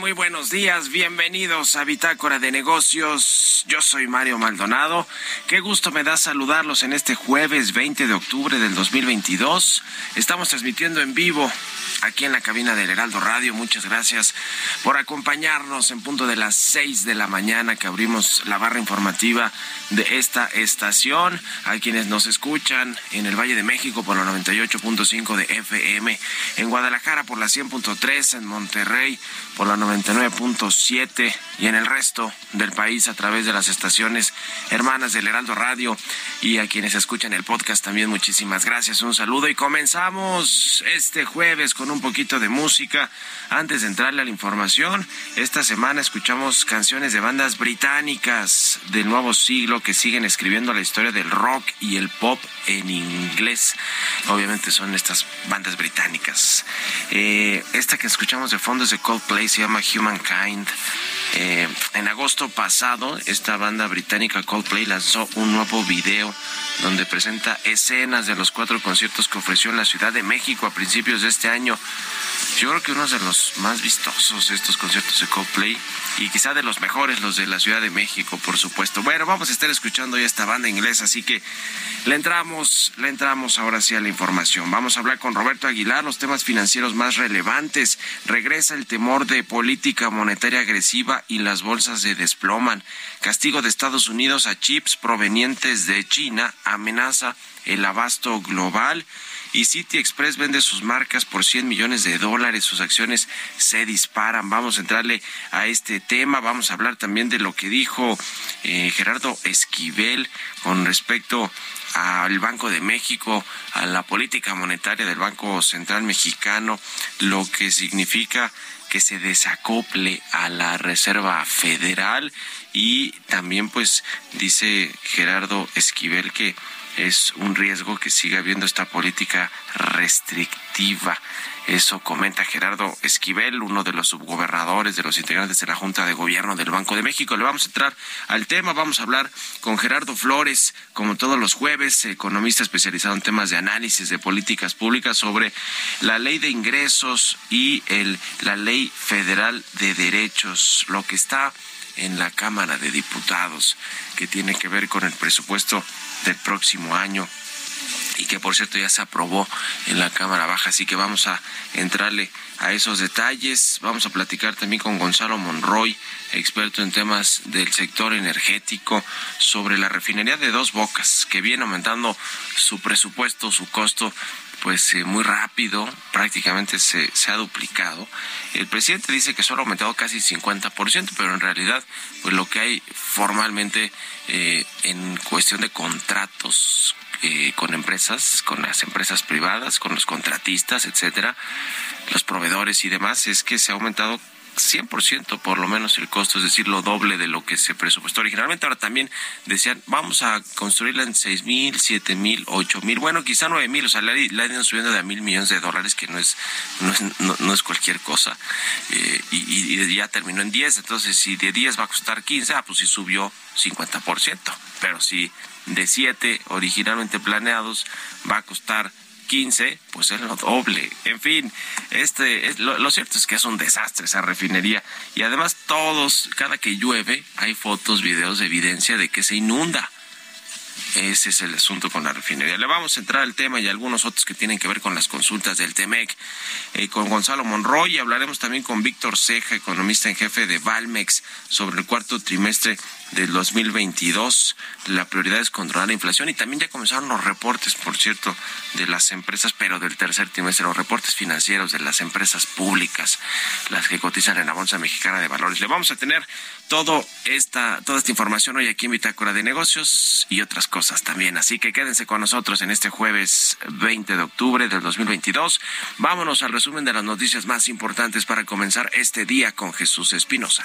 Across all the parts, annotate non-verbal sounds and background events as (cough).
Muy buenos días. Bienvenidos a Bitácora de Negocios. Yo soy Mario Maldonado. Qué gusto me da saludarlos en este jueves 20 de octubre del 2022. Estamos transmitiendo en vivo aquí en la cabina del Heraldo Radio. Muchas gracias por acompañarnos en punto de las 6 de la mañana que abrimos la barra informativa de esta estación. A quienes nos escuchan en el Valle de México por la 98.5 de FM, en Guadalajara por la 100.3, en Monterrey por la 99.7 y en el resto del país a través de las estaciones hermanas del Heraldo Radio y a quienes escuchan el podcast también muchísimas gracias. Un saludo y comenzamos este jueves con un poquito de música. Antes de entrarle a la información, esta semana escuchamos canciones de bandas británicas del nuevo siglo que siguen escribiendo la historia del rock y el pop en inglés. Obviamente son estas bandas británicas. Eh, esta que escuchamos de fondo es de Coldplay, se llama Humankind. Eh, en agosto pasado, esta banda británica Coldplay lanzó un nuevo video donde presenta escenas de los cuatro conciertos que ofreció en la Ciudad de México a principios de este año. Yo creo que uno de los más vistosos estos conciertos de Coldplay y quizá de los mejores los de la Ciudad de México, por supuesto. Bueno, vamos a estar escuchando ya esta banda inglesa, así que le entramos, le entramos ahora sí a la información. Vamos a hablar con Roberto Aguilar los temas financieros más relevantes. Regresa el temor de política monetaria agresiva y las bolsas se desploman. Castigo de Estados Unidos a chips provenientes de China amenaza el abasto global y City Express vende sus marcas por 100 millones de dólares, sus acciones se disparan. Vamos a entrarle a este tema, vamos a hablar también de lo que dijo eh, Gerardo Esquivel con respecto al Banco de México, a la política monetaria del Banco Central Mexicano, lo que significa que se desacople a la Reserva Federal y también pues dice Gerardo Esquivel que es un riesgo que siga habiendo esta política restrictiva. Eso comenta Gerardo Esquivel, uno de los subgobernadores de los integrantes de la Junta de Gobierno del Banco de México. Le vamos a entrar al tema, vamos a hablar con Gerardo Flores, como todos los jueves, economista especializado en temas de análisis de políticas públicas sobre la ley de ingresos y el, la ley federal de derechos, lo que está en la Cámara de Diputados, que tiene que ver con el presupuesto del próximo año y que por cierto ya se aprobó en la Cámara Baja, así que vamos a entrarle a esos detalles. Vamos a platicar también con Gonzalo Monroy, experto en temas del sector energético, sobre la refinería de Dos Bocas, que viene aumentando su presupuesto, su costo pues eh, muy rápido, prácticamente se, ha duplicado. El presidente dice que solo ha aumentado casi 50%, pero en realidad pues lo que hay formalmente eh, en cuestión de contratos eh, con empresas, con las empresas privadas, con los contratistas, etcétera, los proveedores y demás, es que se ha aumentado 100% por lo menos el costo, es decir, lo doble de lo que se presupuestó originalmente. Ahora también decían, vamos a construirla en seis mil, siete mil, ocho mil, bueno, quizá nueve mil, o sea, la, la ido subiendo de a mil millones de dólares, que no es, no es, no, es cualquier cosa. Eh, y, y, ya terminó en 10, entonces si de 10 va a costar 15, ah, pues sí subió 50%. Pero si de 7 originalmente planeados va a costar 15, pues es lo doble. En fin, este es, lo, cierto es que es un desastre esa refinería. Y además todos, cada que llueve, hay fotos, videos de evidencia de que se inunda. Ese es el asunto con la refinería. Le vamos a entrar al tema y algunos otros que tienen que ver con las consultas del TEMEC. Eh, con Gonzalo Monroy hablaremos también con Víctor Ceja, economista en jefe de Valmex, sobre el cuarto trimestre del 2022. La prioridad es controlar la inflación y también ya comenzaron los reportes, por cierto, de las empresas, pero del tercer trimestre, los reportes financieros de las empresas públicas, las que cotizan en la Bolsa Mexicana de Valores. Le vamos a tener todo esta, toda esta información hoy aquí en Bitácora de Negocios y otras cosas también. Así que quédense con nosotros en este jueves 20 de octubre del 2022. Vámonos al resumen de las noticias más importantes para comenzar este día con Jesús Espinosa.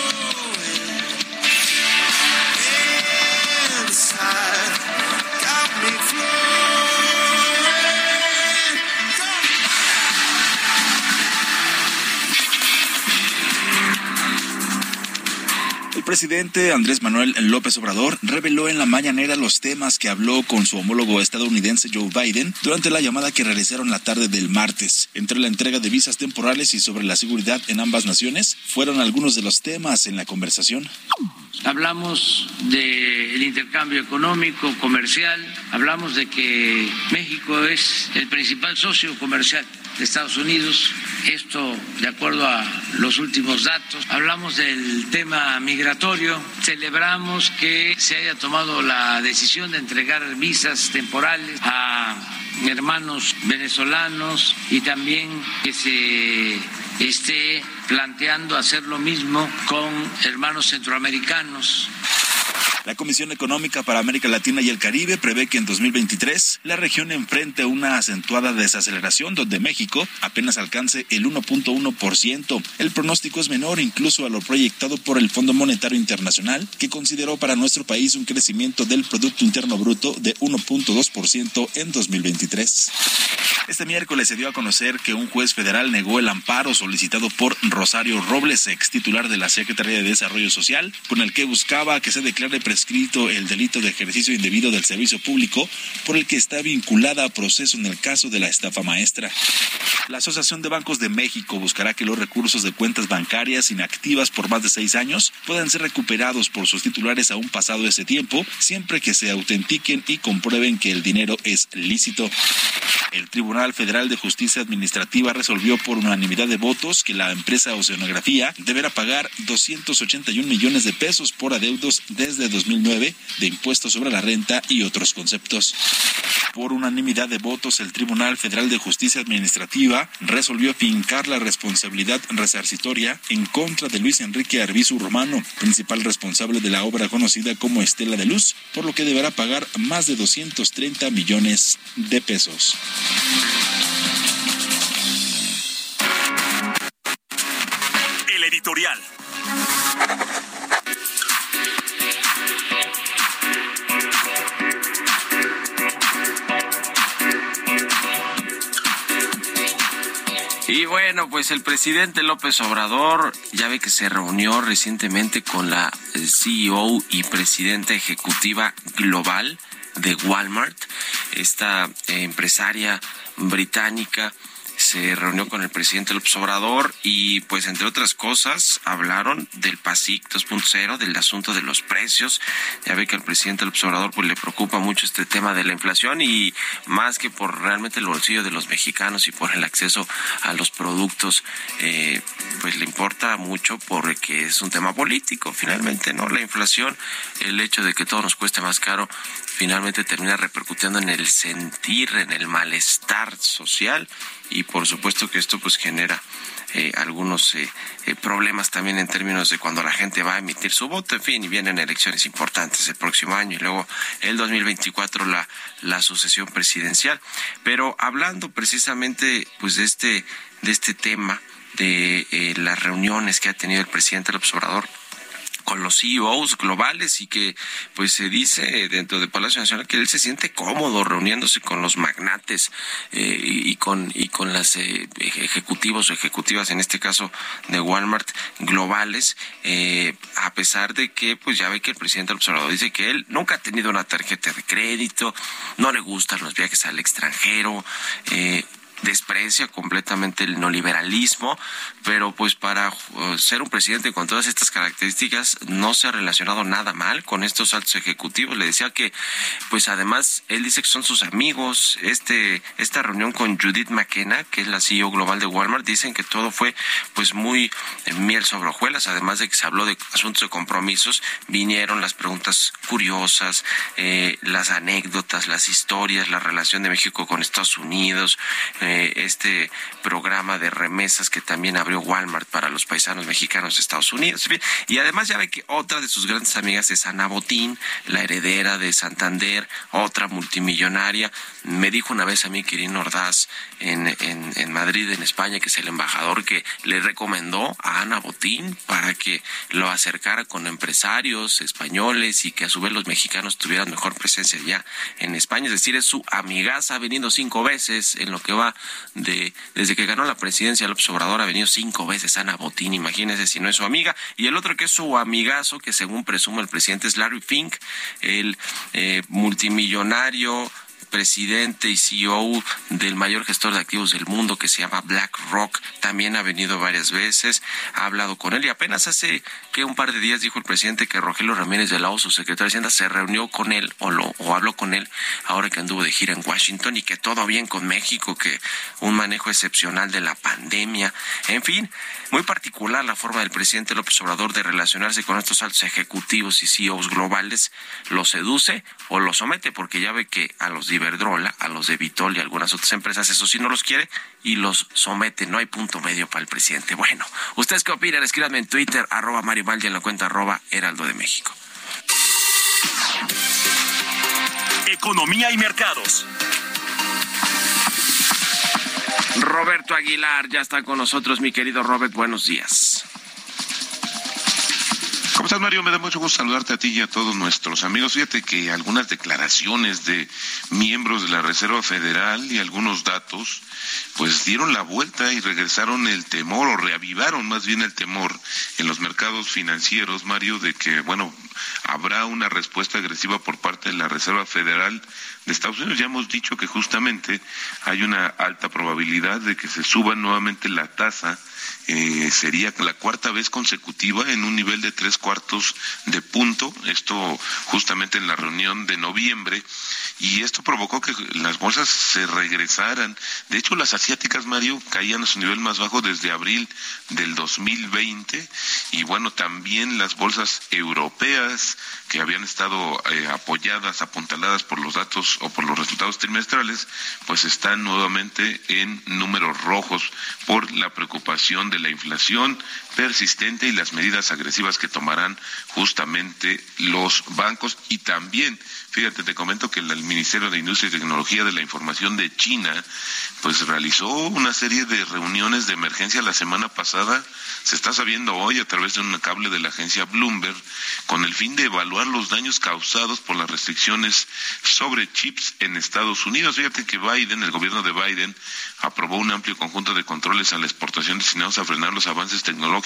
El presidente Andrés Manuel López Obrador reveló en la mañanera los temas que habló con su homólogo estadounidense Joe Biden durante la llamada que realizaron la tarde del martes. Entre la entrega de visas temporales y sobre la seguridad en ambas naciones, fueron algunos de los temas en la conversación. Hablamos del intercambio económico, comercial, hablamos de que México es el principal socio comercial de Estados Unidos, esto de acuerdo a los últimos datos. Hablamos del tema migratorio, celebramos que se haya tomado la decisión de entregar visas temporales a hermanos venezolanos y también que se esté planteando hacer lo mismo con hermanos centroamericanos. La Comisión Económica para América Latina y el Caribe prevé que en 2023 la región enfrente una acentuada desaceleración donde México apenas alcance el 1.1%. El pronóstico es menor incluso a lo proyectado por el Fondo Monetario Internacional, que consideró para nuestro país un crecimiento del Producto Interno Bruto de 1.2% en 2023. Este miércoles se dio a conocer que un juez federal negó el amparo solicitado por Rosario Robles, ex titular de la Secretaría de Desarrollo Social, con el que buscaba que se declare prescrito el delito de ejercicio indebido del servicio público por el que está vinculada a proceso en el caso de la estafa maestra. La Asociación de Bancos de México buscará que los recursos de cuentas bancarias inactivas por más de seis años puedan ser recuperados por sus titulares aún pasado ese tiempo, siempre que se autentiquen y comprueben que el dinero es lícito. El Tribunal Federal de Justicia Administrativa resolvió por unanimidad de votos que la empresa Oceanografía deberá pagar 281 millones de pesos por adeudos desde 2009 de impuestos sobre la renta y otros conceptos. Por unanimidad de votos, el Tribunal Federal de Justicia Administrativa resolvió fincar la responsabilidad resarcitoria en contra de Luis Enrique Arbizu Romano, principal responsable de la obra conocida como Estela de Luz, por lo que deberá pagar más de 230 millones de pesos. El editorial. Y bueno, pues el presidente López Obrador ya ve que se reunió recientemente con la eh, CEO y presidenta ejecutiva global de Walmart, esta eh, empresaria británica se reunió con el presidente López Obrador y pues entre otras cosas hablaron del PASIC 2.0, del asunto de los precios. Ya ve que al presidente López Obrador pues le preocupa mucho este tema de la inflación y más que por realmente el bolsillo de los mexicanos y por el acceso a los productos, eh, pues le importa mucho porque es un tema político finalmente, ¿no? La inflación, el hecho de que todo nos cueste más caro, finalmente termina repercutiendo en el sentir, en el malestar social y por supuesto que esto pues genera eh, algunos eh, eh, problemas también en términos de cuando la gente va a emitir su voto, en fin, y vienen elecciones importantes el próximo año y luego el 2024 la, la sucesión presidencial. Pero hablando precisamente pues de este, de este tema, de eh, las reuniones que ha tenido el presidente López Obrador con los CEOs globales y que pues se dice dentro de Palacio Nacional que él se siente cómodo reuniéndose con los magnates eh, y, con y con las eh, ejecutivos o ejecutivas en este caso de Walmart globales eh, a pesar de que pues ya ve que el presidente del observador dice que él nunca ha tenido una tarjeta de crédito no le gustan los viajes al extranjero eh, desprecia completamente el neoliberalismo, pero pues para uh, ser un presidente con todas estas características no se ha relacionado nada mal con estos altos ejecutivos. Le decía que pues además él dice que son sus amigos. Este esta reunión con Judith McKenna, que es la CEO global de Walmart, dicen que todo fue pues muy eh, miel sobre hojuelas, además de que se habló de asuntos de compromisos, vinieron las preguntas curiosas, eh, las anécdotas, las historias, la relación de México con Estados Unidos, eh, este programa de remesas que también abrió Walmart para los paisanos mexicanos de Estados Unidos. Y además ya ve que otra de sus grandes amigas es Ana Botín, la heredera de Santander, otra multimillonaria. Me dijo una vez a mí Quirino Ordaz en, en, en Madrid, en España, que es el embajador que le recomendó a Ana Botín para que lo acercara con empresarios españoles y que a su vez los mexicanos tuvieran mejor presencia ya en España. Es decir, es su amigaza, ha venido cinco veces en lo que va de desde que ganó la presidencia López Obrador, ha venido cinco veces Ana Botín, imagínese si no es su amiga. Y el otro que es su amigazo, que según presume el presidente es Larry Fink, el eh, multimillonario presidente y CEO del mayor gestor de activos del mundo que se llama BlackRock. También ha venido varias veces, ha hablado con él y apenas hace que un par de días dijo el presidente que Rogelio Ramírez de la O, su secretario de Hacienda, se reunió con él o, lo, o habló con él ahora que anduvo de gira en Washington y que todo bien con México, que un manejo excepcional de la pandemia. En fin, muy particular la forma del presidente López Obrador de relacionarse con estos altos ejecutivos y CEOs globales. Los seduce o los somete, porque ya ve que a los de Iberdrola, a los de Vitol y algunas otras empresas, eso sí no los quiere y los somete. No hay punto medio para el presidente. Bueno, ¿ustedes qué opinan? Escríbanme en Twitter, arroba Mario en la cuenta arroba Heraldo de México. Economía y mercados. Roberto Aguilar ya está con nosotros, mi querido Robert. Buenos días. ¿Cómo estás, Mario? Me da mucho gusto saludarte a ti y a todos nuestros amigos. Fíjate que algunas declaraciones de miembros de la Reserva Federal y algunos datos, pues dieron la vuelta y regresaron el temor, o reavivaron más bien el temor en los mercados financieros, Mario, de que, bueno, habrá una respuesta agresiva por parte de la Reserva Federal de Estados Unidos. Ya hemos dicho que justamente hay una alta probabilidad de que se suba nuevamente la tasa eh, sería la cuarta vez consecutiva en un nivel de tres cuartos de punto, esto justamente en la reunión de noviembre, y esto provocó que las bolsas se regresaran. De hecho, las asiáticas, Mario, caían a su nivel más bajo desde abril del 2020, y bueno, también las bolsas europeas que habían estado eh, apoyadas, apuntaladas por los datos o por los resultados trimestrales, pues están nuevamente en números rojos por la preocupación de la inflación persistente y las medidas agresivas que tomarán justamente los bancos y también Fíjate, te comento que el Ministerio de Industria y Tecnología de la Información de China, pues realizó una serie de reuniones de emergencia la semana pasada, se está sabiendo hoy a través de un cable de la agencia Bloomberg, con el fin de evaluar los daños causados por las restricciones sobre chips en Estados Unidos. Fíjate que Biden, el gobierno de Biden, aprobó un amplio conjunto de controles a la exportación destinados a frenar los avances tecnológicos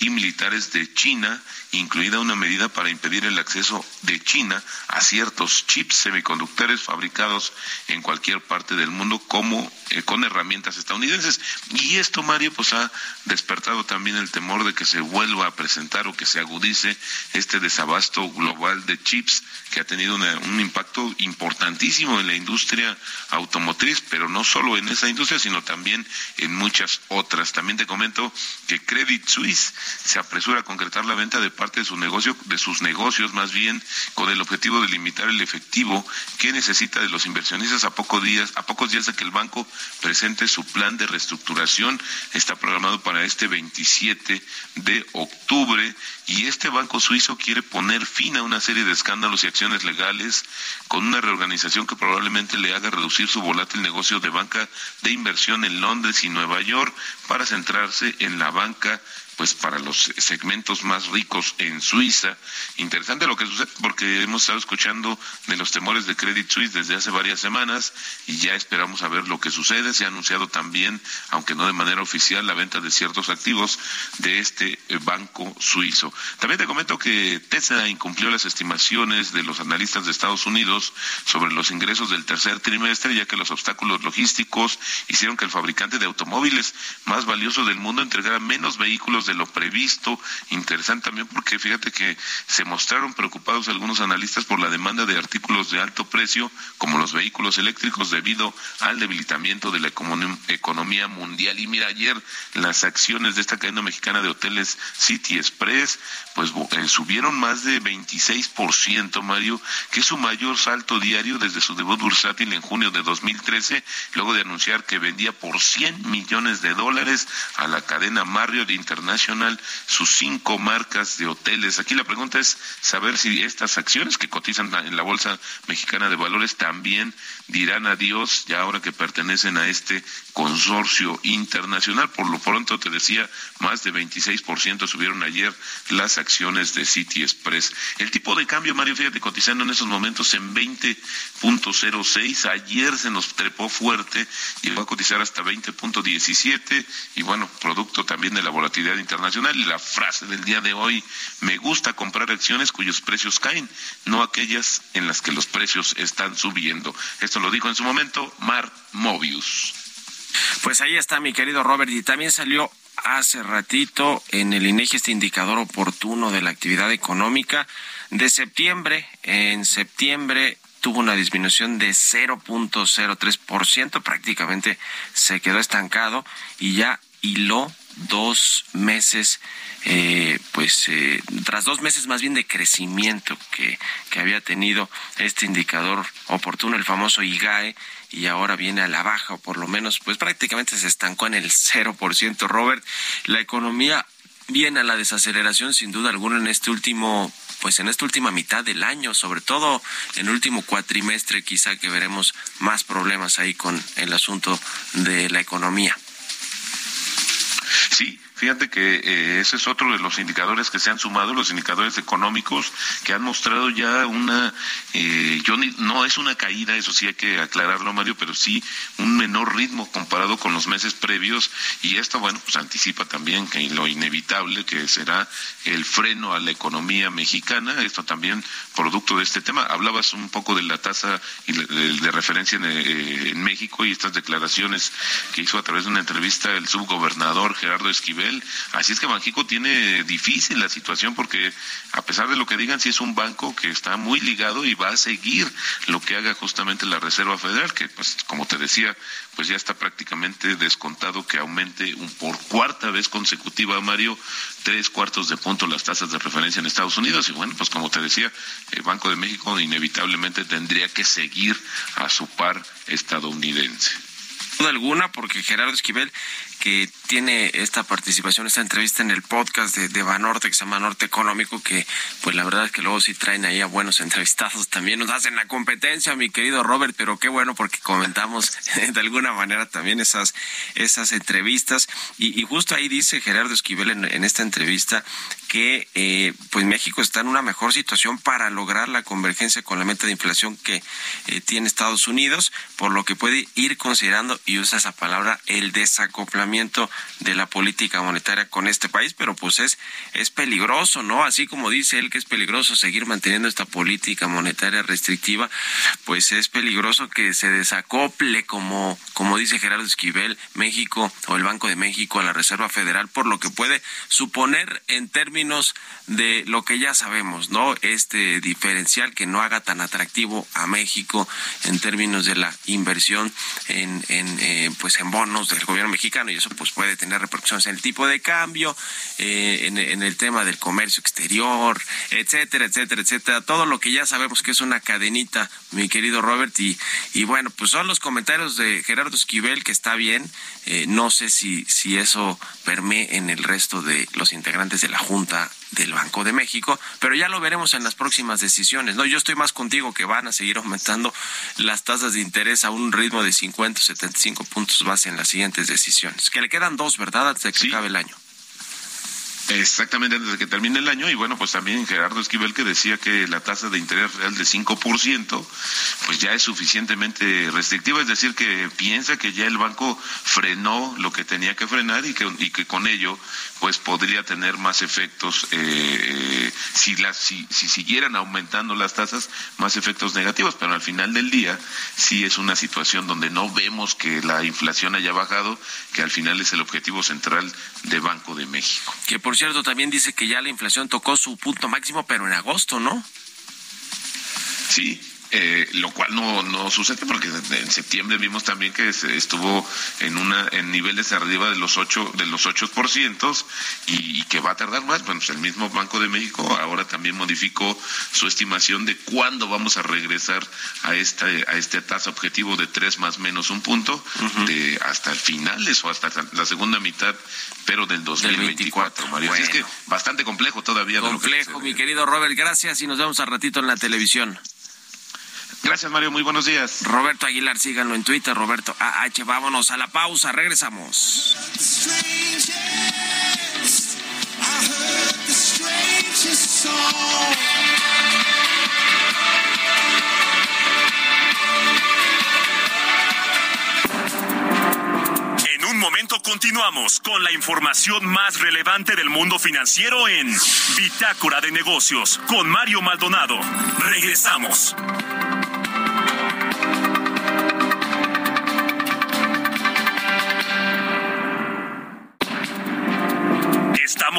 y militares de China, incluida una medida para impedir el acceso de China a ciertos chips semiconductores fabricados en cualquier parte del mundo como eh, con herramientas estadounidenses. Y esto, Mario, pues ha despertado también el temor de que se vuelva a presentar o que se agudice este desabasto global de chips que ha tenido un impacto importantísimo en la industria automotriz, pero no solo en esa industria, sino también en muchas otras. También te comento que Credit Suisse se apresura a concretar la venta de parte de su negocio, de sus negocios, más bien con el objetivo de limitar el efectivo que necesita de los inversionistas a pocos días, a pocos días de que el banco presente su plan de reestructuración. Está programado para este 27 de octubre y este banco suizo quiere poner fin a una serie de escándalos y acciones legales con una reorganización que probablemente le haga reducir su volátil negocio de banca de inversión en Londres y Nueva York para centrarse en la banca pues para los segmentos más ricos en Suiza. Interesante lo que sucede porque hemos estado escuchando de los temores de Credit Suisse desde hace varias semanas y ya esperamos a ver lo que sucede. Se ha anunciado también, aunque no de manera oficial, la venta de ciertos activos de este eh, banco suizo. También te comento que Tesla incumplió las estimaciones de los analistas de Estados Unidos sobre los ingresos del tercer trimestre, ya que los obstáculos logísticos hicieron que el fabricante de automóviles más valioso del mundo entregara menos vehículos de lo previsto. Interesante también porque fíjate que se mostraron preocupados algunos analistas por la demanda de artículos de alto precio, como los vehículos eléctricos, debido al debilitamiento de la economía mundial. Y mira, ayer las acciones de esta cadena mexicana de hoteles City Express, pues eh, subieron más de 26%, Mario, que es su mayor salto diario desde su debut bursátil en junio de 2013, luego de anunciar que vendía por 100 millones de dólares a la cadena Marriott International Nacional sus cinco marcas de hoteles. Aquí la pregunta es saber si estas acciones que cotizan en la Bolsa Mexicana de Valores también dirán adiós ya ahora que pertenecen a este consorcio internacional. Por lo pronto te decía, más de 26% subieron ayer las acciones de City Express. El tipo de cambio, Mario, fíjate, cotizando en esos momentos en 20.06. Ayer se nos trepó fuerte, llegó a cotizar hasta 20.17 y bueno, producto también de la volatilidad internacional. Y la frase del día de hoy, me gusta comprar acciones cuyos precios caen, no aquellas en las que los precios están subiendo. Esto lo dijo en su momento Mar Mobius. Pues ahí está mi querido Robert y también salió hace ratito en el INEGI este indicador oportuno de la actividad económica de septiembre. En septiembre tuvo una disminución de 0.03%, prácticamente se quedó estancado y ya hiló dos meses, eh, pues eh, tras dos meses más bien de crecimiento que, que había tenido este indicador oportuno, el famoso IGAE, y ahora viene a la baja, o por lo menos, pues prácticamente se estancó en el 0%. Robert, la economía viene a la desaceleración sin duda alguna en este último pues en esta última mitad del año, sobre todo en el último cuatrimestre, quizá que veremos más problemas ahí con el asunto de la economía. Sí, fíjate que eh, ese es otro de los indicadores que se han sumado, los indicadores económicos que han mostrado ya una, eh, yo no es una caída, eso sí hay que aclararlo, Mario, pero sí un menor ritmo comparado con los meses previos y esto, bueno, pues anticipa también que lo inevitable que será el freno a la economía mexicana, esto también producto de este tema. Hablabas un poco de la tasa de, referencia en, eh, en México y estas declaraciones que hizo a través de una entrevista el subgobernador Gerardo Esquivel. Así es que Banjico tiene difícil la situación porque a pesar de lo que digan, sí es un banco que está muy ligado y va a seguir lo que haga justamente la Reserva Federal, que pues como te decía, pues ya está prácticamente descontado que aumente un, por cuarta vez consecutiva, Mario, tres cuartos de punto las tasas de referencia en Estados Unidos. Y bueno, pues como te decía, el Banco de México inevitablemente tendría que seguir a su par estadounidense alguna, porque Gerardo Esquivel que tiene esta participación, esta entrevista en el podcast de, de Banorte, que se llama Norte Económico, que pues la verdad es que luego sí traen ahí a buenos entrevistados, también nos hacen la competencia, mi querido Robert, pero qué bueno porque comentamos (laughs) de alguna manera también esas, esas entrevistas. Y, justo ahí dice Gerardo Esquivel en, esta entrevista que eh, pues México está en una mejor situación para lograr la convergencia con la meta de inflación que eh, tiene Estados Unidos, por lo que puede ir considerando, y usa esa palabra, el desacoplamiento de la política monetaria con este país, pero pues es, es peligroso, ¿no? Así como dice él que es peligroso seguir manteniendo esta política monetaria restrictiva, pues es peligroso que se desacople, como, como dice Gerardo Esquivel, México o el Banco de México a la Reserva Federal, por lo que puede suponer en términos de lo que ya sabemos, ¿no? Este diferencial que no haga tan atractivo a México en términos de la inversión en, en eh, pues en bonos del gobierno mexicano y eso pues puede tener repercusiones en el tipo de cambio, eh, en, el tema del comercio exterior, etcétera, etcétera, etcétera. Todo lo que ya sabemos que es una cadenita, mi querido Robert. Y, y bueno, pues son los comentarios de Gerardo Esquivel, que está bien. Eh, no sé si, si eso permee en el resto de los integrantes de la Junta del Banco de México, pero ya lo veremos en las próximas decisiones. No, yo estoy más contigo que van a seguir aumentando las tasas de interés a un ritmo de 50 o 75 puntos base en las siguientes decisiones. Que le quedan dos, ¿verdad? Antes de que acabe el año. Exactamente antes de que termine el año y bueno, pues también Gerardo Esquivel que decía que la tasa de interés real de 5% pues ya es suficientemente restrictiva, es decir, que piensa que ya el banco frenó lo que tenía que frenar y que, y que con ello pues podría tener más efectos eh, si, las, si, si siguieran aumentando las tasas, más efectos negativos, pero al final del día sí es una situación donde no vemos que la inflación haya bajado, que al final es el objetivo central de Banco de México. Que por cierto también dice que ya la inflación tocó su punto máximo, pero en agosto, ¿no? Sí, eh, lo cual no, no sucede porque en septiembre vimos también que estuvo en una en niveles arriba de los ocho de los ocho por ciento y, que va a tardar más. Bueno pues el mismo Banco de México ahora también modificó su estimación de cuándo vamos a regresar a esta a este tasa objetivo de tres más menos un punto de hasta el finales o hasta la segunda mitad pero del 2024 Mario. Es que bastante complejo todavía complejo mi querido Robert. Gracias y nos vemos al ratito en la televisión Gracias, Mario. Muy buenos días. Roberto Aguilar, síganlo en Twitter, Roberto AH. Vámonos a la pausa, regresamos. En un momento continuamos con la información más relevante del mundo financiero en Bitácora de Negocios con Mario Maldonado. Regresamos.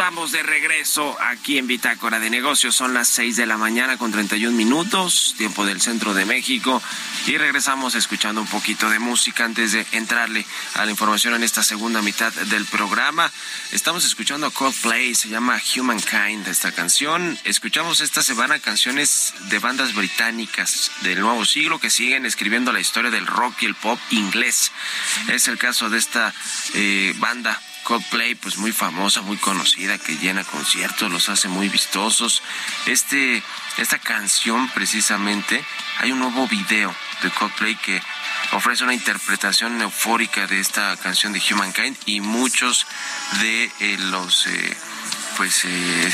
Estamos de regreso aquí en Bitácora de Negocios. Son las 6 de la mañana con 31 minutos, tiempo del centro de México. Y regresamos escuchando un poquito de música antes de entrarle a la información en esta segunda mitad del programa. Estamos escuchando a Coldplay, se llama Humankind esta canción. Escuchamos esta semana canciones de bandas británicas del nuevo siglo que siguen escribiendo la historia del rock y el pop inglés. Es el caso de esta eh, banda Coldplay, pues muy famosa, muy conocida, que llena conciertos, los hace muy vistosos. Este, esta canción precisamente, hay un nuevo video de Coldplay que ofrece una interpretación eufórica de esta canción de Humankind y muchos de eh, los eh, pues eh,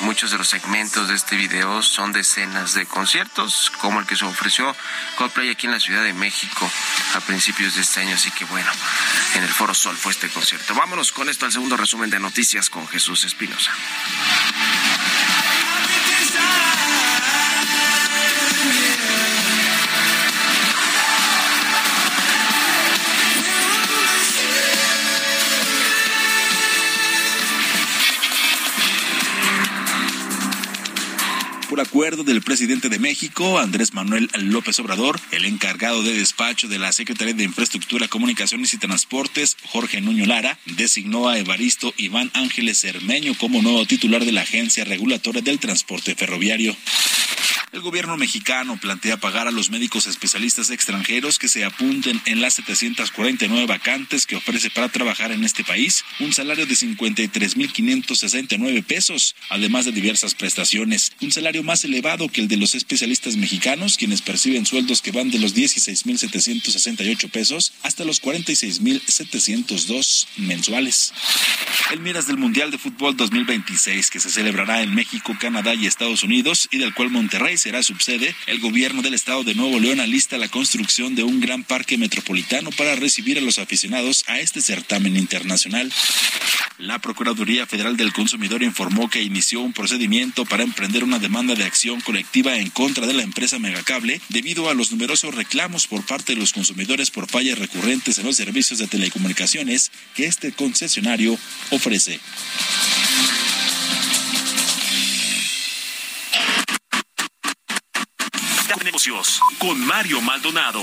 muchos de los segmentos de este video son de escenas de conciertos, como el que se ofreció Coldplay aquí en la Ciudad de México a principios de este año. Así que bueno, en el Foro Sol fue este concierto. Vámonos con esto al segundo resumen de noticias con Jesús Espinosa. Acuerdo del presidente de México, Andrés Manuel López Obrador, el encargado de despacho de la Secretaría de Infraestructura, Comunicaciones y Transportes, Jorge Nuño Lara, designó a Evaristo Iván Ángeles Cermeño como nuevo titular de la Agencia Regulatoria del Transporte Ferroviario. El gobierno mexicano plantea pagar a los médicos especialistas extranjeros que se apunten en las 749 vacantes que ofrece para trabajar en este país un salario de 53.569 pesos, además de diversas prestaciones, un salario más elevado que el de los especialistas mexicanos, quienes perciben sueldos que van de los 16.768 pesos hasta los 46.702 mensuales. El miras del Mundial de Fútbol 2026 que se celebrará en México, Canadá y Estados Unidos y del cual Monterrey será subsede, el gobierno del estado de Nuevo León alista la construcción de un gran parque metropolitano para recibir a los aficionados a este certamen internacional. La Procuraduría Federal del Consumidor informó que inició un procedimiento para emprender una demanda de acción colectiva en contra de la empresa Megacable debido a los numerosos reclamos por parte de los consumidores por fallas recurrentes en los servicios de telecomunicaciones que este concesionario ofrece. Con Mario Maldonado.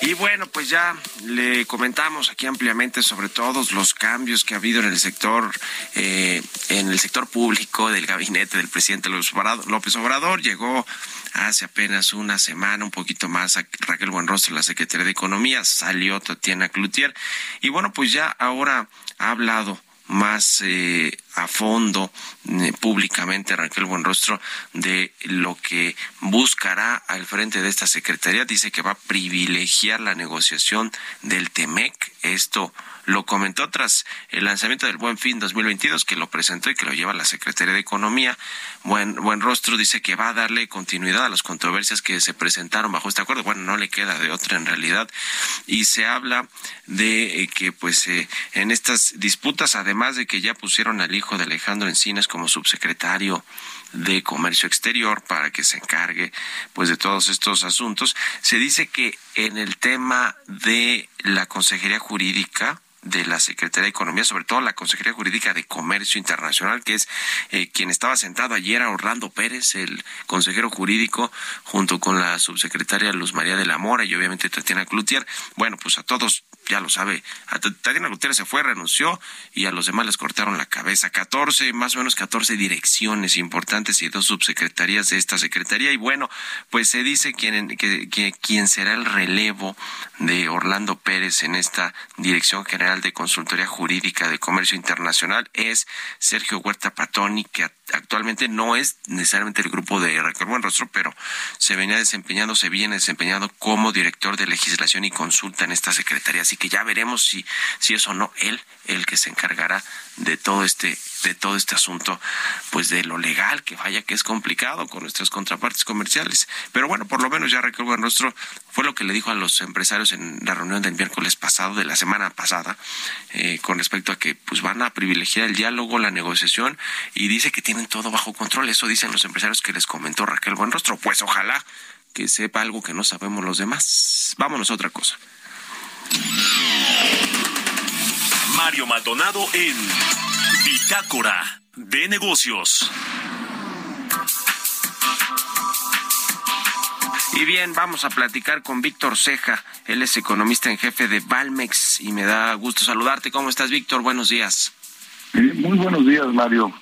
Y bueno, pues ya le comentamos aquí ampliamente sobre todos los cambios que ha habido en el sector, eh, en el sector público del gabinete del presidente López Obrador. Llegó hace apenas una semana, un poquito más, a Raquel Buenrostro, la secretaria de Economía, salió Tatiana Cloutier. Y bueno, pues ya ahora ha hablado más eh, a fondo eh, públicamente Raquel Buenrostro de lo que buscará al frente de esta secretaría. Dice que va a privilegiar la negociación del TEMEC. Esto lo comentó tras el lanzamiento del Buen Fin 2022, que lo presentó y que lo lleva la Secretaría de Economía. Buen, Buenrostro dice que va a darle continuidad a las controversias que se presentaron bajo este acuerdo. Bueno, no le queda de otra en realidad. Y se habla de eh, que, pues, eh, en estas disputas, además de que ya pusieron al hijo de Alejandro Encinas como subsecretario de Comercio Exterior para que se encargue pues de todos estos asuntos. Se dice que en el tema de la Consejería Jurídica de la Secretaría de Economía, sobre todo la Consejería Jurídica de Comercio Internacional, que es eh, quien estaba sentado ayer a Orlando Pérez, el consejero jurídico, junto con la subsecretaria Luz María de la Mora y obviamente Tatiana Cloutier. Bueno, pues a todos ya lo sabe, Tatiana Gutiérrez se fue, renunció y a los demás les cortaron la cabeza. 14, más o menos 14 direcciones importantes y dos subsecretarías de esta secretaría. Y bueno, pues se dice quién, que, que, quién será el relevo de Orlando Pérez en esta Dirección General de Consultoría Jurídica de Comercio Internacional es Sergio Huerta Patoni, que actualmente no es necesariamente el grupo de Raquel Buenrostro, pero se venía desempeñando, se viene desempeñando como director de legislación y consulta en esta secretaría. Así que ya veremos si, si es o no él el que se encargará de todo este de todo este asunto pues de lo legal que vaya que es complicado con nuestras contrapartes comerciales. Pero bueno por lo menos ya Raquel Buenrostro fue lo que le dijo a los empresarios en la reunión del miércoles pasado de la semana pasada eh, con respecto a que pues van a privilegiar el diálogo la negociación y dice que tienen todo bajo control. Eso dicen los empresarios que les comentó Raquel Buenrostro. Pues ojalá que sepa algo que no sabemos los demás. Vámonos a otra cosa. Mario Maldonado en Bitácora de Negocios. Y bien, vamos a platicar con Víctor Ceja. Él es economista en jefe de Valmex y me da gusto saludarte. ¿Cómo estás, Víctor? Buenos días. muy buenos días, Mario.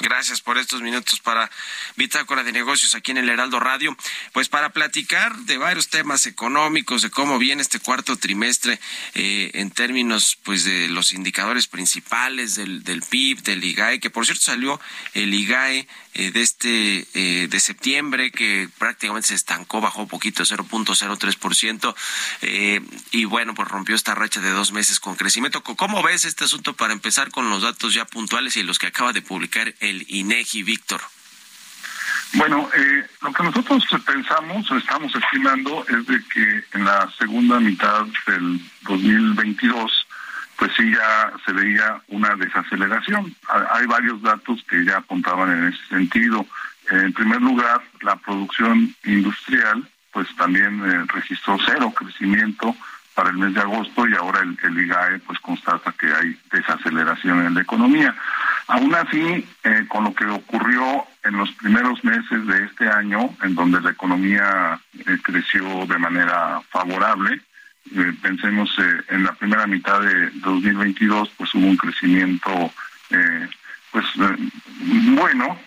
Gracias por estos minutos para Bitácora de Negocios aquí en el Heraldo Radio. Pues para platicar de varios temas económicos, de cómo viene este cuarto trimestre eh, en términos pues de los indicadores principales del, del PIB, del IGAE, que por cierto salió el IGAE eh, de este eh, de septiembre que prácticamente se estancó, bajó poquito, 0.03%, eh, y bueno, pues rompió esta racha de dos meses con crecimiento. ¿Cómo ves este asunto para empezar con los datos ya puntuales y los que acaba de publicar el INEGI, Víctor? Bueno, eh, lo que nosotros pensamos o estamos estimando es de que en la segunda mitad del 2022 pues sí ya se veía una desaceleración. Hay varios datos que ya apuntaban en ese sentido. En primer lugar, la producción industrial pues también eh, registró cero crecimiento para el mes de agosto y ahora el, el, IGAE pues constata que hay desaceleración en la economía. Aún así, eh, con lo que ocurrió en los primeros meses de este año, en donde la economía eh, creció de manera favorable, eh, pensemos en la primera mitad de 2022 pues hubo un crecimiento pues bueno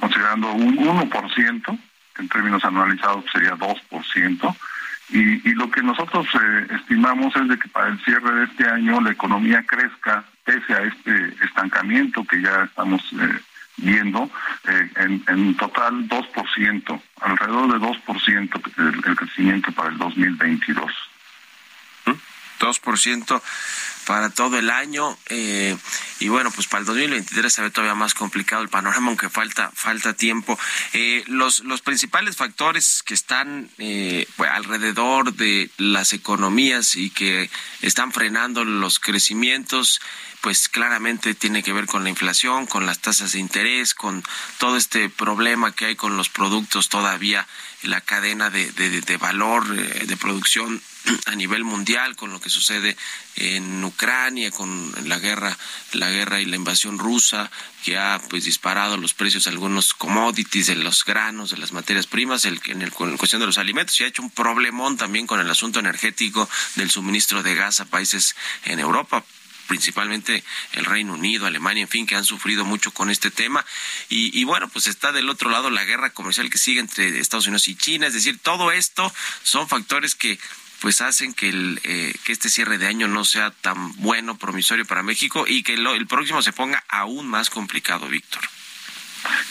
considerando un 1% en términos anualizados sería 2% y, y lo que nosotros estimamos es de que para el cierre de este año la economía crezca pese a este estancamiento que ya estamos viendo eh, en, en total 2%, alrededor de 2% el, el crecimiento para el 2022. 2% para todo el año eh, y bueno pues para el 2023 se ve todavía más complicado el panorama aunque falta falta tiempo. Eh, los los principales factores que están eh, pues, alrededor de las economías y que están frenando los crecimientos pues claramente tiene que ver con la inflación, con las tasas de interés, con todo este problema que hay con los productos todavía, la cadena de, de, de valor eh, de producción a nivel mundial con lo que sucede en Ucrania con la guerra la guerra y la invasión rusa que ha pues disparado los precios de algunos commodities de los granos de las materias primas el, en el en cuestión de los alimentos y ha hecho un problemón también con el asunto energético del suministro de gas a países en Europa principalmente el Reino Unido, Alemania, en fin, que han sufrido mucho con este tema. Y, y, bueno, pues está del otro lado la guerra comercial que sigue entre Estados Unidos y China. Es decir, todo esto son factores que pues hacen que, el, eh, que este cierre de año no sea tan bueno, promisorio para México y que el próximo se ponga aún más complicado, Víctor.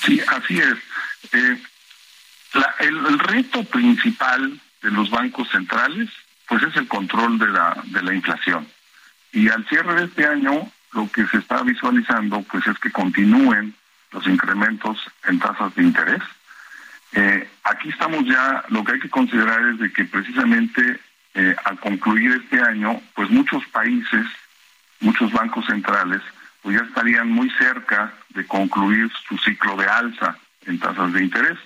Sí, así es. Eh, la, el, el, reto principal de los bancos centrales pues es el control de la, de la inflación. Y al cierre de este año lo que se está visualizando pues es que continúen los incrementos en tasas de interés. Eh, aquí estamos ya, lo que hay que considerar es de que precisamente eh, al concluir este año, pues muchos países, muchos bancos centrales, pues ya estarían muy cerca de concluir su ciclo de alza en tasas de interés.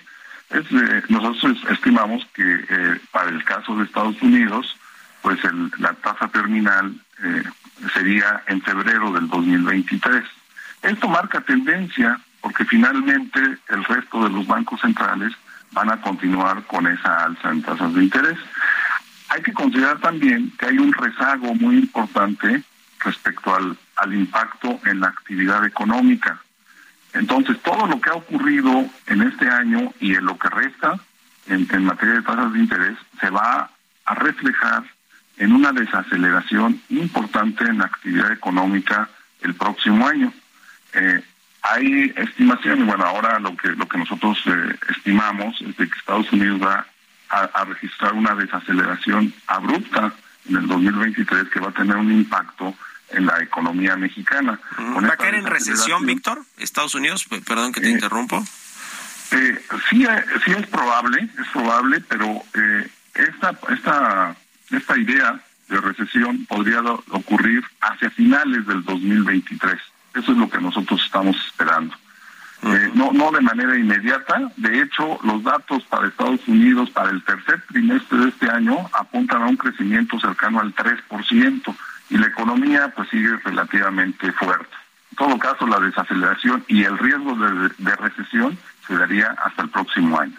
Eh, nosotros estimamos que eh, para el caso de Estados Unidos, pues el, la tasa terminal sería en febrero del 2023. Esto marca tendencia porque finalmente el resto de los bancos centrales van a continuar con esa alza en tasas de interés. Hay que considerar también que hay un rezago muy importante respecto al, al impacto en la actividad económica. Entonces, todo lo que ha ocurrido en este año y en lo que resta en, materia de tasas de interés se va a reflejar en una desaceleración importante en la actividad económica el próximo año. Eh, hay estimaciones, bueno, ahora lo que lo que nosotros eh, estimamos es de que Estados Unidos va a, registrar una desaceleración abrupta en el 2023 que va a tener un impacto en la economía mexicana. ¿Va a caer en recesión, Víctor? Estados Unidos, perdón que te eh, interrumpo. Eh, sí, sí es probable, es probable, pero esta esta esta idea de recesión podría ocurrir hacia finales del 2023. Eso es lo que nosotros estamos esperando. Eh, no, no de manera inmediata. De hecho, los datos para Estados Unidos para el tercer trimestre de este año apuntan a un crecimiento cercano al 3% y la economía pues sigue relativamente fuerte. En todo caso, la desaceleración y el riesgo de, recesión se daría hasta el próximo año.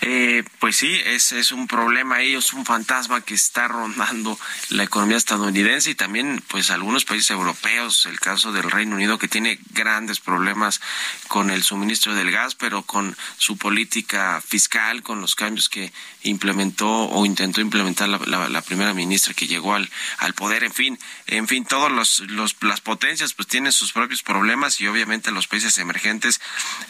Eh, pues sí, es, es un problema ahí, es un fantasma que está rondando la economía estadounidense y también pues algunos países europeos, el caso del Reino Unido que tiene grandes problemas con el suministro del gas, pero con su política fiscal, con los cambios que implementó o intentó implementar la, primera ministra que llegó al, al poder, en fin, en fin, todos los, las potencias pues tienen sus propios problemas y obviamente los países emergentes,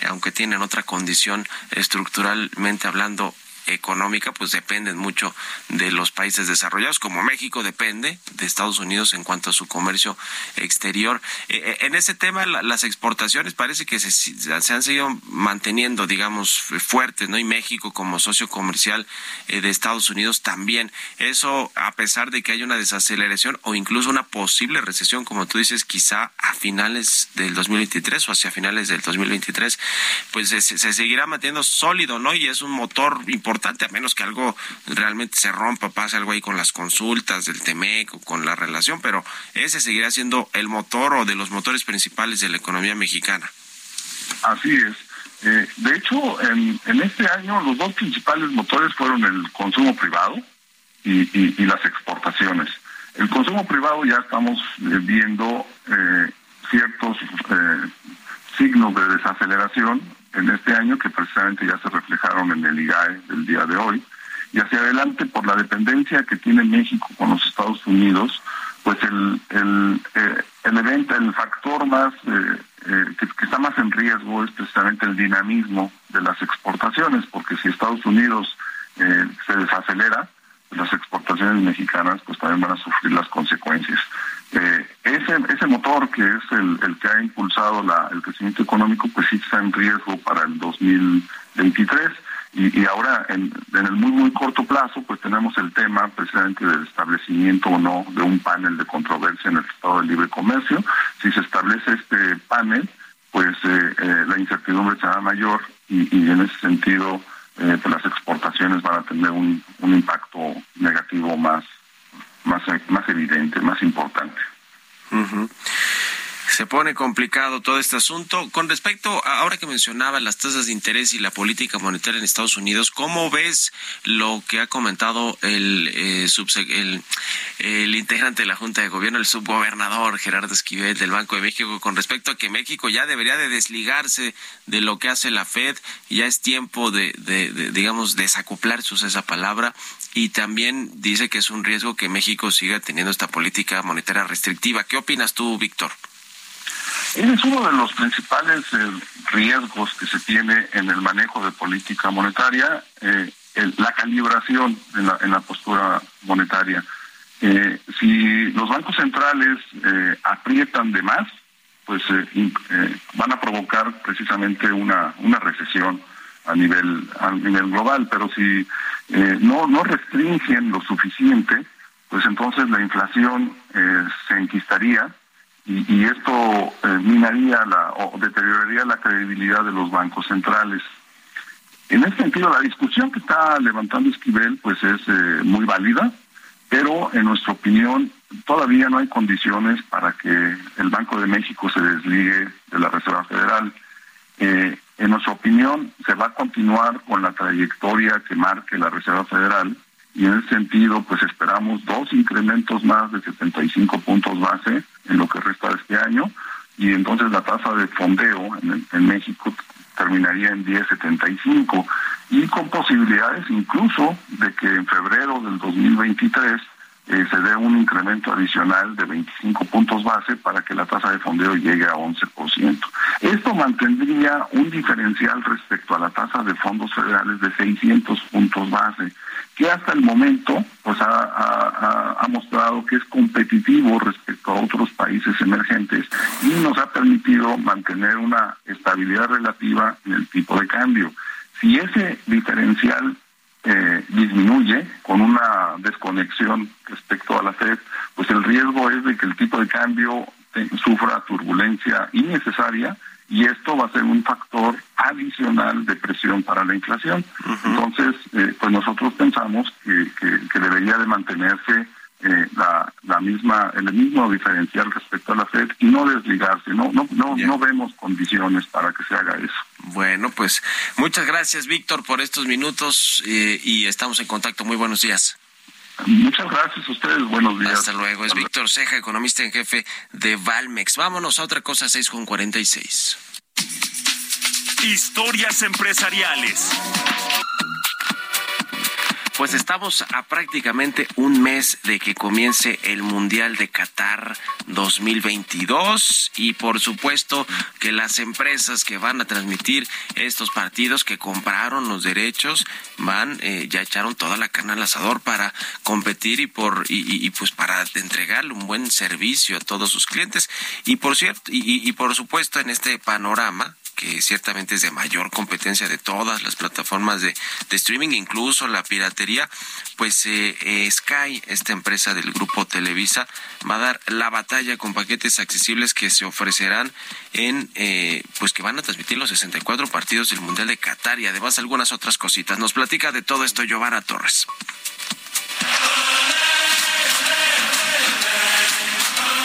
aunque tienen otra condición estructuralmente hablando, hablando económica, pues dependen mucho de los países desarrollados, como México depende de Estados Unidos en cuanto a su comercio exterior. Eh, eh, en ese tema, las exportaciones parece que se, se, han seguido manteniendo, digamos, fuertes, ¿no? Y México como socio comercial eh, de Estados Unidos también. Eso, a pesar de que hay una desaceleración o incluso una posible recesión, como tú dices, quizá a finales del 2023 o hacia finales del 2023, pues se, se seguirá manteniendo sólido, ¿no? Y es un motor importante a menos que algo realmente se rompa, pase algo ahí con las consultas del TEMEC o con la relación, pero ese seguirá siendo el motor o de los motores principales de la economía mexicana. Así es. Eh, de hecho, en, este año los dos principales motores fueron el consumo privado y, las exportaciones. El consumo privado ya estamos eh, viendo eh, ciertos signos de desaceleración en este año que precisamente ya se reflejaron en el IGAE del día de hoy. Y hacia adelante, por la dependencia que tiene México con los Estados Unidos, pues el, el, eh, evento, el factor más eh, eh, que, está más en riesgo es precisamente el dinamismo de las exportaciones, porque si Estados Unidos se desacelera, las exportaciones mexicanas pues también van a sufrir las consecuencias. Eh, ese, ese motor que es el, el que impulsado la, el crecimiento económico, pues sí está en riesgo para el 2023. Y, y ahora, en, el muy, muy corto plazo, pues tenemos el tema precisamente del establecimiento o no de un panel de controversia en el Estado de Libre Comercio. Si se establece este panel, pues eh, eh, la incertidumbre será mayor y, y en ese sentido, eh, pues las exportaciones van a tener un, un impacto negativo más más, más evidente, más importante. Se pone complicado todo este asunto. Con respecto a ahora que mencionaba las tasas de interés y la política monetaria en Estados Unidos, ¿cómo ves lo que ha comentado el, eh, el, el, integrante de la Junta de Gobierno, el subgobernador Gerardo Esquivel del Banco de México, con respecto a que México ya debería de desligarse de lo que hace la Fed? Ya es tiempo de, digamos, desacoplar, usa esa palabra, y también dice que es un riesgo que México siga teniendo esta política monetaria restrictiva. ¿Qué opinas tú, Víctor? Ese es uno de los principales eh, riesgos que se tiene en el manejo de política monetaria, eh, la calibración en la, en la postura monetaria. Eh, si los bancos centrales aprietan de más, pues van a provocar precisamente una, una recesión a nivel, a nivel global, pero si eh, no, no restringen lo suficiente, pues entonces la inflación eh, se enquistaría y, y esto eh, minaría la, o deterioraría la credibilidad de los bancos centrales. En este sentido, la discusión que está levantando Esquivel pues es muy válida, pero en nuestra opinión todavía no hay condiciones para que el Banco de México se desligue de la Reserva Federal. en nuestra opinión, se va a continuar con la trayectoria que marque la Reserva Federal y en ese sentido pues esperamos dos incrementos más de 75 puntos base en lo que resta de este año. Y entonces la tasa de fondeo en, México terminaría en 10.75 y con posibilidades incluso de que en febrero del 2023 eh, se dé un incremento adicional de 25 puntos base para que la tasa de fondeo llegue a 11%. Esto mantendría un diferencial respecto a la tasa de fondos federales de 600 puntos base, que hasta el momento pues ha, ha mostrado que es competitivo respecto a otros países emergentes y nos ha permitido mantener una estabilidad relativa en el tipo de cambio. Si ese diferencial eh, disminuye con una desconexión respecto a la Fed, pues el riesgo es de que el tipo de cambio sufra turbulencia innecesaria y esto va a ser un factor adicional de presión para la inflación. Entonces, eh, pues nosotros pensamos que, que, debería de mantenerse eh, la, la misma el mismo diferencial respecto a la Fed y no desligarse. No no no, no vemos condiciones para que se haga eso. Bueno, pues muchas gracias, Víctor, por estos minutos eh, y estamos en contacto. Muy buenos días. Muchas gracias a ustedes, buenos días. Hasta luego. Es Víctor Ceja, economista en jefe de Valmex. Vámonos a otra cosa, 6 con 46. Historias empresariales. Pues estamos a prácticamente un mes de que comience el Mundial de Qatar 2022 y por supuesto que las empresas que van a transmitir estos partidos que compraron los derechos van eh, ya echaron toda la carne al asador para competir y por y, pues para entregarle un buen servicio a todos sus clientes. Y por cierto y, y por supuesto en este panorama que ciertamente es de mayor competencia de todas las plataformas de, streaming, incluso la piratería, pues eh, eh, Sky, esta empresa del grupo Televisa, va a dar la batalla con paquetes accesibles que se ofrecerán en, eh, pues que van a transmitir los 64 partidos del Mundial de Qatar y además algunas otras cositas. Nos platica de todo esto Giovanna Torres.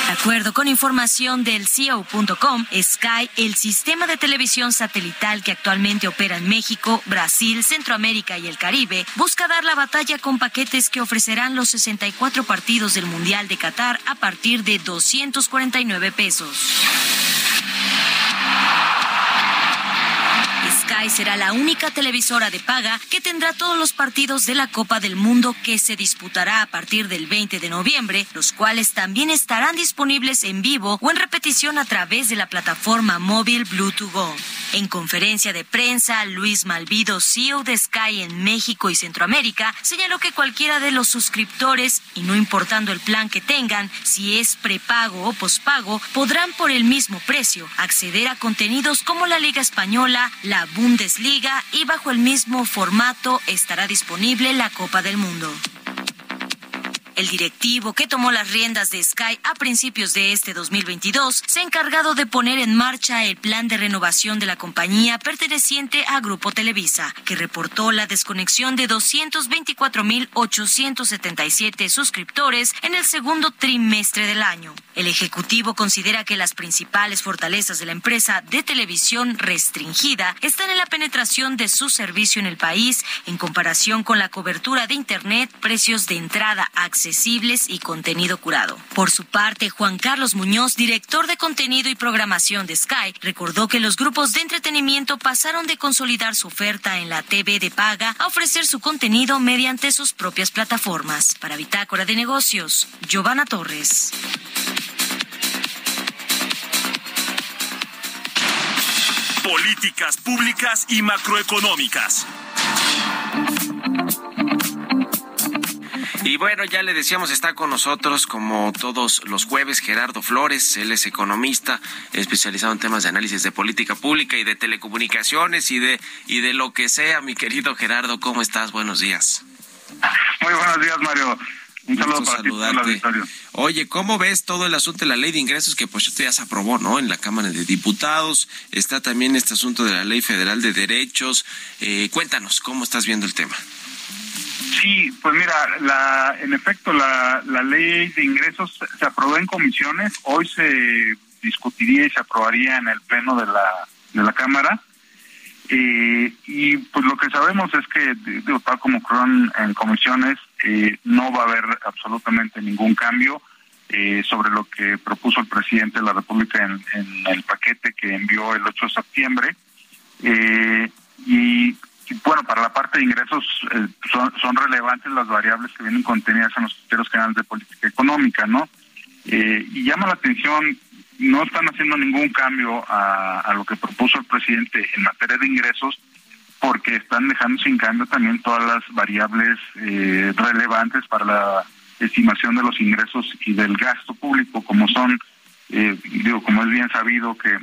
De acuerdo con información del CEO.com, Sky, el sistema de televisión satelital que actualmente opera en México, Brasil, Centroamérica y el Caribe, busca dar la batalla con paquetes que ofrecerán los 64 partidos del Mundial de Qatar a partir de 249 pesos. Sky será la única televisora de paga que tendrá todos los partidos de la Copa del Mundo que se disputará a partir del 20 de noviembre, los cuales también estarán disponibles en vivo o en repetición a través de la plataforma móvil Bluetooth Go. En conferencia de prensa, Luis Malvido, CEO de Sky en México y Centroamérica, señaló que cualquiera de los suscriptores, y no importando el plan que tengan, si es prepago o pospago, podrán por el mismo precio acceder a contenidos como la Liga Española, la Bundesliga y bajo el mismo formato estará disponible la Copa del Mundo. El directivo que tomó las riendas de Sky a principios de este 2022 se ha encargado de poner en marcha el plan de renovación de la compañía perteneciente a Grupo Televisa, que reportó la desconexión de 224.877 suscriptores en el segundo trimestre del año. El Ejecutivo considera que las principales fortalezas de la empresa de televisión restringida están en la penetración de su servicio en el país en comparación con la cobertura de Internet, precios de entrada, acceso accesibles y contenido curado. Por su parte, Juan Carlos Muñoz, director de contenido y programación de Sky, recordó que los grupos de entretenimiento pasaron de consolidar su oferta en la TV de paga a ofrecer su contenido mediante sus propias plataformas. Para Bitácora de Negocios, Giovanna Torres. Políticas públicas y macroeconómicas. Y bueno, ya le decíamos, está con nosotros como todos los jueves Gerardo Flores, él es economista especializado en temas de análisis de política pública y de telecomunicaciones y de y de lo que sea, mi querido Gerardo, ¿cómo estás? Buenos días. Muy buenos días, Mario. Un saludo para saludarte. Oye, ¿cómo ves todo el asunto de la ley de ingresos que pues ya se aprobó, ¿no? En la Cámara de Diputados. Está también este asunto de la Ley Federal de Derechos. Eh, cuéntanos, ¿cómo estás viendo el tema? Sí, pues mira, la, en efecto, la, ley de ingresos se aprobó en comisiones. Hoy se discutiría y se aprobaría en el pleno de la, de la Cámara. Eh, y pues lo que sabemos es que, digo, tal como ocurrió en comisiones, eh, no va a haber absolutamente ningún cambio eh, sobre lo que propuso el presidente de la República en, el paquete que envió el 8 de septiembre. y, bueno, para la parte de ingresos son, relevantes las variables que vienen contenidas en los criterios generales de política económica, ¿no? y llama la atención no están haciendo ningún cambio a, lo que propuso el presidente en materia de ingresos porque están dejando sin cambio también todas las variables eh, relevantes para la estimación de los ingresos y del gasto público, como son, eh, digo, como es bien sabido que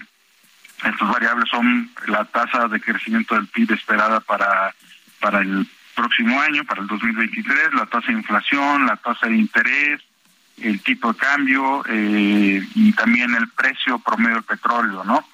estas variables son la tasa de crecimiento del PIB esperada para, para el próximo año, para el 2023, la tasa de inflación, la tasa de interés, el tipo de cambio eh, y también el precio promedio del petróleo, ¿no?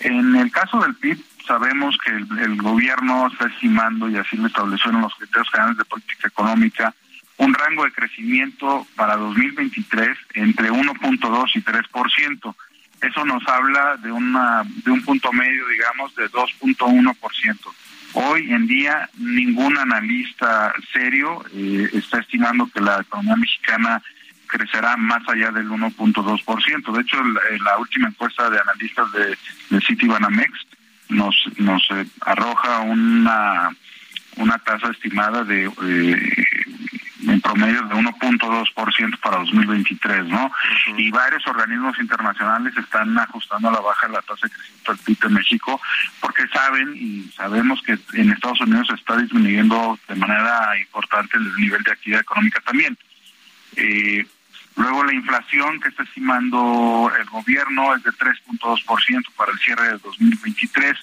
En el caso del PIB, sabemos que el, gobierno está estimando, y así lo estableció en los criterios generales de política económica, un rango de crecimiento para 2023 entre 1.2 y 3%. Eso nos habla de, una, de un punto medio, digamos, de 2.1%. Hoy en día ningún analista serio eh, está estimando que la economía mexicana crecerá más allá del 1.2%. De hecho, la, última encuesta de analistas de, de Citibanamex nos, nos eh, arroja una, una tasa estimada de eh, en promedio de 1.2% para 2023, ¿no? Y varios organismos internacionales están ajustando a la baja la tasa de crecimiento del PIB de México porque saben y sabemos que en Estados Unidos está disminuyendo de manera importante el nivel de actividad económica también. Eh, Luego la inflación que está estimando el gobierno es de 3.2% para el cierre de 2023,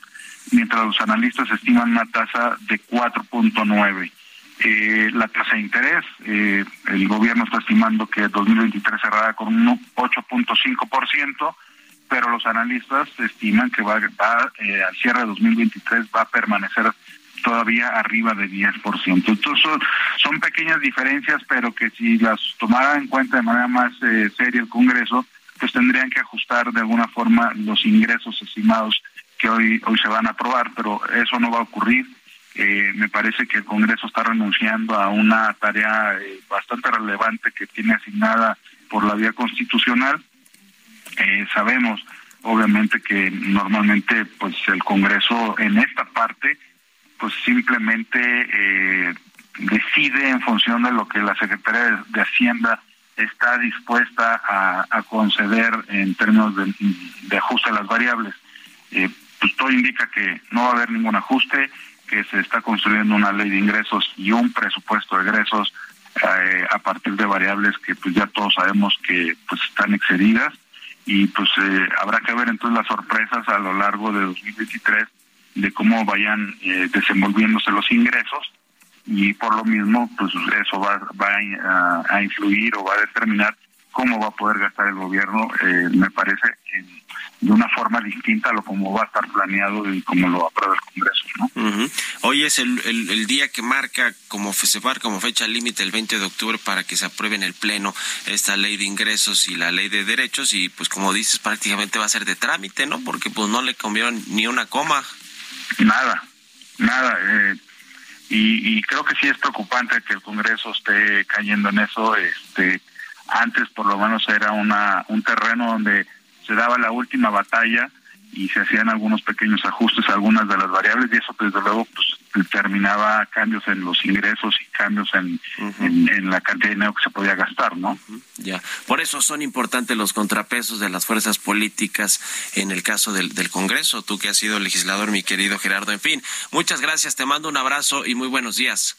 mientras los analistas estiman una tasa de 4.9%. Eh, la tasa de interés, eh, el gobierno está estimando que 2023 cerrará con un 8.5%, pero los analistas estiman que va, eh, al cierre de 2023 va a permanecer todavía arriba de 10%. Entonces son, pequeñas diferencias, pero que si las tomara en cuenta de manera más eh, seria el Congreso, pues tendrían que ajustar de alguna forma los ingresos estimados que hoy, hoy se van a aprobar, pero eso no va a ocurrir. Eh, me parece que el Congreso está renunciando a una tarea eh, bastante relevante que tiene asignada por la vía constitucional. sabemos, obviamente, que normalmente pues el Congreso en esta parte pues simplemente eh, decide en función de lo que la Secretaría de, Hacienda está dispuesta a, conceder en términos de, ajuste a las variables. Eh, pues todo indica que no va a haber ningún ajuste, que se está construyendo una ley de ingresos y un presupuesto de egresos eh, a partir de variables que pues ya todos sabemos que pues están excedidas. Y pues habrá que ver entonces las sorpresas a lo largo de 2023 de cómo vayan eh, desenvolviéndose los ingresos. Y por lo mismo pues eso va, va a, influir o va a determinar cómo va a poder gastar el gobierno, eh, me parece, de una forma distinta a lo como va a estar planeado y como lo aprueba el Congreso. ¿no? Hoy es el, el, día que marca como se como fecha límite el 20 de octubre para que se apruebe en el Pleno esta ley de ingresos y la ley de derechos y pues como dices prácticamente va a ser de trámite, ¿no? Porque pues no le comieron ni una coma. Nada, nada. Eh, y, creo que sí es preocupante que el Congreso esté cayendo en eso. Este, antes por lo menos era una un terreno donde se daba la última batalla y se hacían algunos pequeños ajustes a algunas de las variables y eso desde luego pues determinaba cambios en los ingresos y cambios en, en, la cantidad de dinero que se podía gastar, ¿no? Ya, por eso son importantes los contrapesos de las fuerzas políticas en el caso del, del Congreso, tú que has sido legislador, mi querido Gerardo. En fin, muchas gracias, te mando un abrazo y muy buenos días.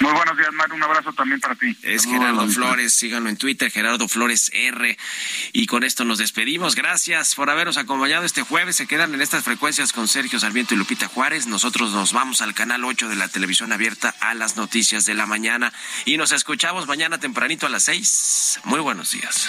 Muy buenos días, Mario. Un abrazo también para ti. Es Gerardo Flores. Síganlo en Twitter, Gerardo Flores R. Y con esto nos despedimos. Gracias por habernos acompañado este jueves. Se quedan en estas frecuencias con Sergio Sarmiento y Lupita Juárez. Nosotros nos vamos al canal 8 de la televisión abierta a las noticias de la mañana. Y nos escuchamos mañana tempranito a las 6. Muy buenos días.